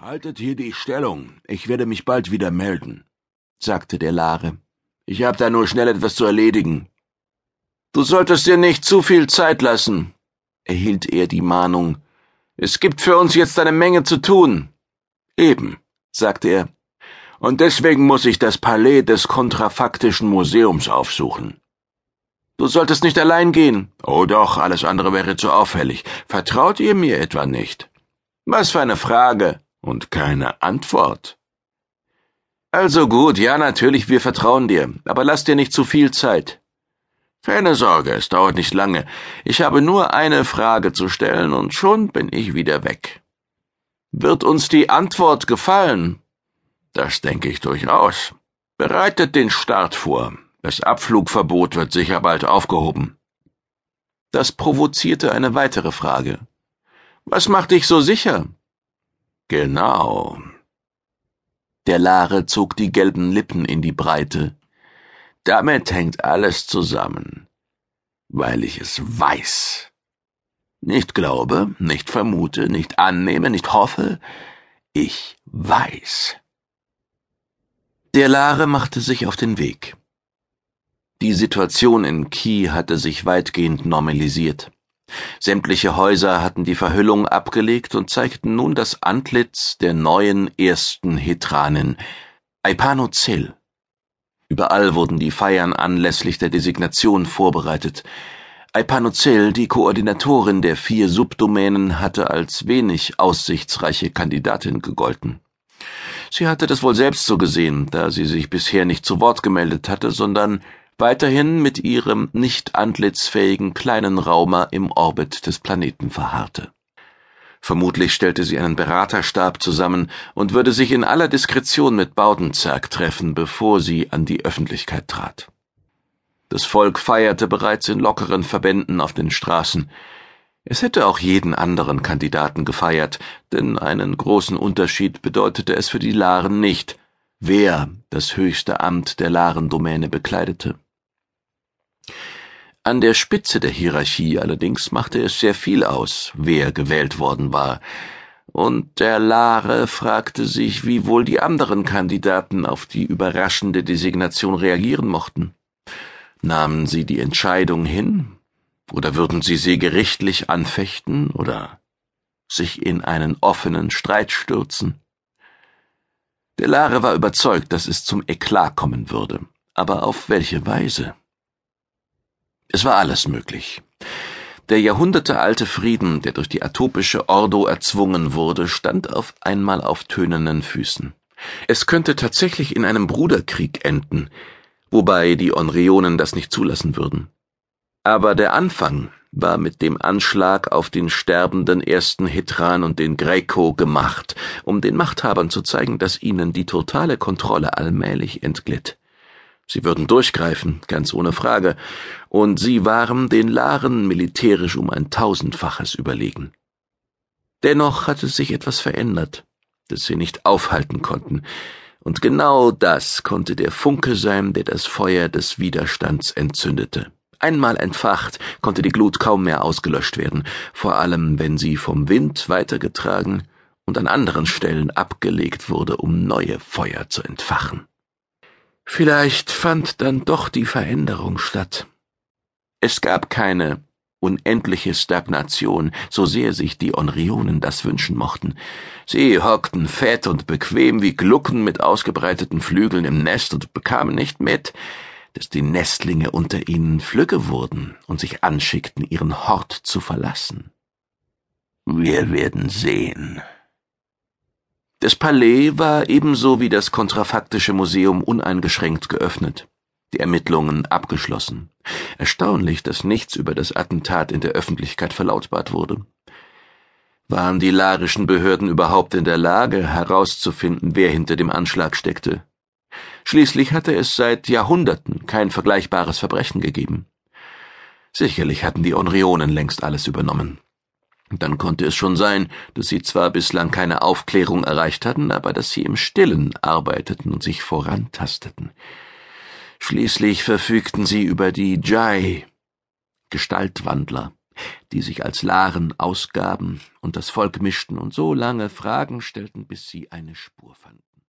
Haltet hier die Stellung. Ich werde mich bald wieder melden, sagte der Lare. Ich habe da nur schnell etwas zu erledigen. Du solltest dir nicht zu viel Zeit lassen, erhielt er die Mahnung. Es gibt für uns jetzt eine Menge zu tun. Eben, sagte er. Und deswegen muss ich das Palais des kontrafaktischen Museums aufsuchen. Du solltest nicht allein gehen. Oh doch, alles andere wäre zu auffällig. Vertraut ihr mir etwa nicht? Was für eine Frage und keine Antwort. Also gut, ja natürlich, wir vertrauen dir, aber lass dir nicht zu viel Zeit. Keine Sorge, es dauert nicht lange. Ich habe nur eine Frage zu stellen und schon bin ich wieder weg. Wird uns die Antwort gefallen? Das denke ich durchaus. Bereitet den Start vor. Das Abflugverbot wird sicher bald aufgehoben. Das provozierte eine weitere Frage. Was macht dich so sicher? Genau. Der Lare zog die gelben Lippen in die Breite. Damit hängt alles zusammen, weil ich es weiß. Nicht glaube, nicht vermute, nicht annehme, nicht hoffe, ich weiß. Der Lare machte sich auf den Weg. Die Situation in Ki hatte sich weitgehend normalisiert. Sämtliche Häuser hatten die Verhüllung abgelegt und zeigten nun das Antlitz der neuen ersten Hetranin, Aipanozel. Überall wurden die Feiern anlässlich der Designation vorbereitet. Aipanozel, die Koordinatorin der vier Subdomänen, hatte als wenig aussichtsreiche Kandidatin gegolten. Sie hatte das wohl selbst so gesehen, da sie sich bisher nicht zu Wort gemeldet hatte, sondern weiterhin mit ihrem nicht antlitzfähigen kleinen Raumer im Orbit des Planeten verharrte. Vermutlich stellte sie einen Beraterstab zusammen und würde sich in aller Diskretion mit Baudenzerg treffen, bevor sie an die Öffentlichkeit trat. Das Volk feierte bereits in lockeren Verbänden auf den Straßen. Es hätte auch jeden anderen Kandidaten gefeiert, denn einen großen Unterschied bedeutete es für die Laren nicht, wer das höchste Amt der Larendomäne bekleidete. An der Spitze der Hierarchie allerdings machte es sehr viel aus, wer gewählt worden war, und der Lare fragte sich, wie wohl die anderen Kandidaten auf die überraschende Designation reagieren mochten. Nahmen sie die Entscheidung hin, oder würden sie sie gerichtlich anfechten, oder sich in einen offenen Streit stürzen? Der Lare war überzeugt, dass es zum Eklat kommen würde, aber auf welche Weise? Es war alles möglich. Der jahrhundertealte Frieden, der durch die atopische Ordo erzwungen wurde, stand auf einmal auf tönenden Füßen. Es könnte tatsächlich in einem Bruderkrieg enden, wobei die Onrionen das nicht zulassen würden. Aber der Anfang war mit dem Anschlag auf den sterbenden ersten Hitran und den Greco gemacht, um den Machthabern zu zeigen, dass ihnen die totale Kontrolle allmählich entglitt. Sie würden durchgreifen, ganz ohne Frage, und sie waren den Laren militärisch um ein tausendfaches überlegen. Dennoch hatte sich etwas verändert, das sie nicht aufhalten konnten, und genau das konnte der Funke sein, der das Feuer des Widerstands entzündete. Einmal entfacht, konnte die Glut kaum mehr ausgelöscht werden, vor allem wenn sie vom Wind weitergetragen und an anderen Stellen abgelegt wurde, um neue Feuer zu entfachen. Vielleicht fand dann doch die Veränderung statt. Es gab keine unendliche Stagnation, so sehr sich die Onrionen das wünschen mochten. Sie hockten fett und bequem wie Glucken mit ausgebreiteten Flügeln im Nest und bekamen nicht mit, dass die Nestlinge unter ihnen flügge wurden und sich anschickten, ihren Hort zu verlassen. Wir werden sehen. Das Palais war ebenso wie das kontrafaktische Museum uneingeschränkt geöffnet, die Ermittlungen abgeschlossen. Erstaunlich, dass nichts über das Attentat in der Öffentlichkeit verlautbart wurde. Waren die larischen Behörden überhaupt in der Lage, herauszufinden, wer hinter dem Anschlag steckte? Schließlich hatte es seit Jahrhunderten kein vergleichbares Verbrechen gegeben. Sicherlich hatten die Onrionen längst alles übernommen. Dann konnte es schon sein, dass sie zwar bislang keine Aufklärung erreicht hatten, aber dass sie im Stillen arbeiteten und sich vorantasteten. Schließlich verfügten sie über die Jai, Gestaltwandler, die sich als Laren ausgaben und das Volk mischten und so lange Fragen stellten, bis sie eine Spur fanden.